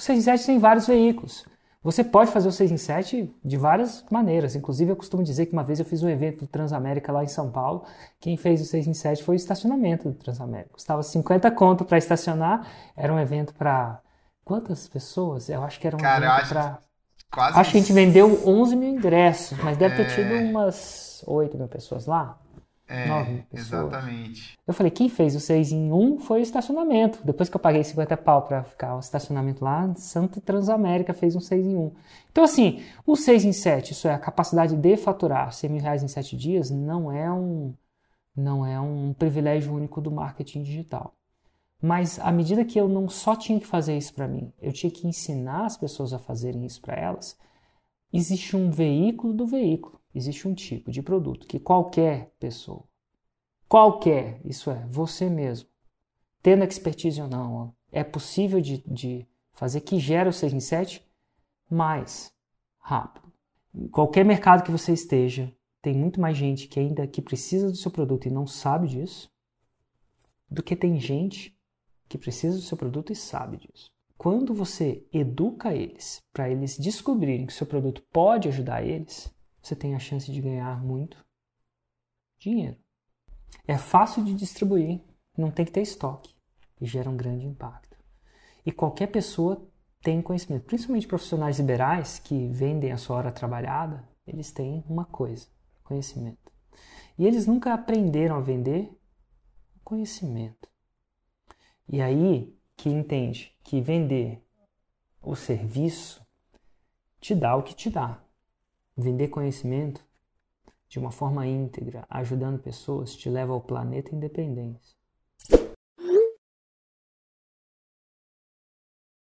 O 6 em 7 tem vários veículos. Você pode fazer o 6 em 7 de várias maneiras. Inclusive, eu costumo dizer que uma vez eu fiz um evento do Transamérica lá em São Paulo. Quem fez o 6 em 7 foi o estacionamento do Transamérica. Custava 50 conto para estacionar. Era um evento para quantas pessoas? Eu acho que era um Cara, evento acho para Quase Acho que a gente vendeu 11 mil ingressos, mas deve ter É. tido umas 8 mil pessoas lá. É, 9 mil pessoas. exatamente. Eu falei, quem fez o 6 em 1 foi o estacionamento. Depois que eu paguei 50 pau pra ficar o estacionamento lá, Santa Transamérica fez um 6 em 1. Então, assim, o 6 em 7, isso é a capacidade de faturar 100 mil reais em 7 dias, não é um, não é um privilégio único do marketing digital. Mas à medida que eu não só tinha que fazer isso para mim, eu tinha que ensinar as pessoas a fazerem isso para elas, existe um veículo do veículo, existe um tipo de produto que qualquer pessoa, qualquer, isso é, você mesmo, tendo expertise ou não, é possível de, de fazer que gere o 6 em 7 mais rápido. Qualquer mercado que você esteja, tem muito mais gente que ainda que precisa do seu produto e não sabe disso, do que tem gente que precisa do seu produto e sabe disso. Quando você educa eles para eles descobrirem que seu produto pode ajudar eles, você tem a chance de ganhar muito dinheiro. É fácil de distribuir, não tem que ter estoque e gera um grande impacto. E qualquer pessoa tem conhecimento, principalmente profissionais liberais que vendem a sua hora trabalhada, eles têm uma coisa, conhecimento. E eles nunca aprenderam a vender conhecimento. E aí que entende que vender o serviço te dá o que te dá. Vender conhecimento de uma forma íntegra, ajudando pessoas, te leva ao planeta independência.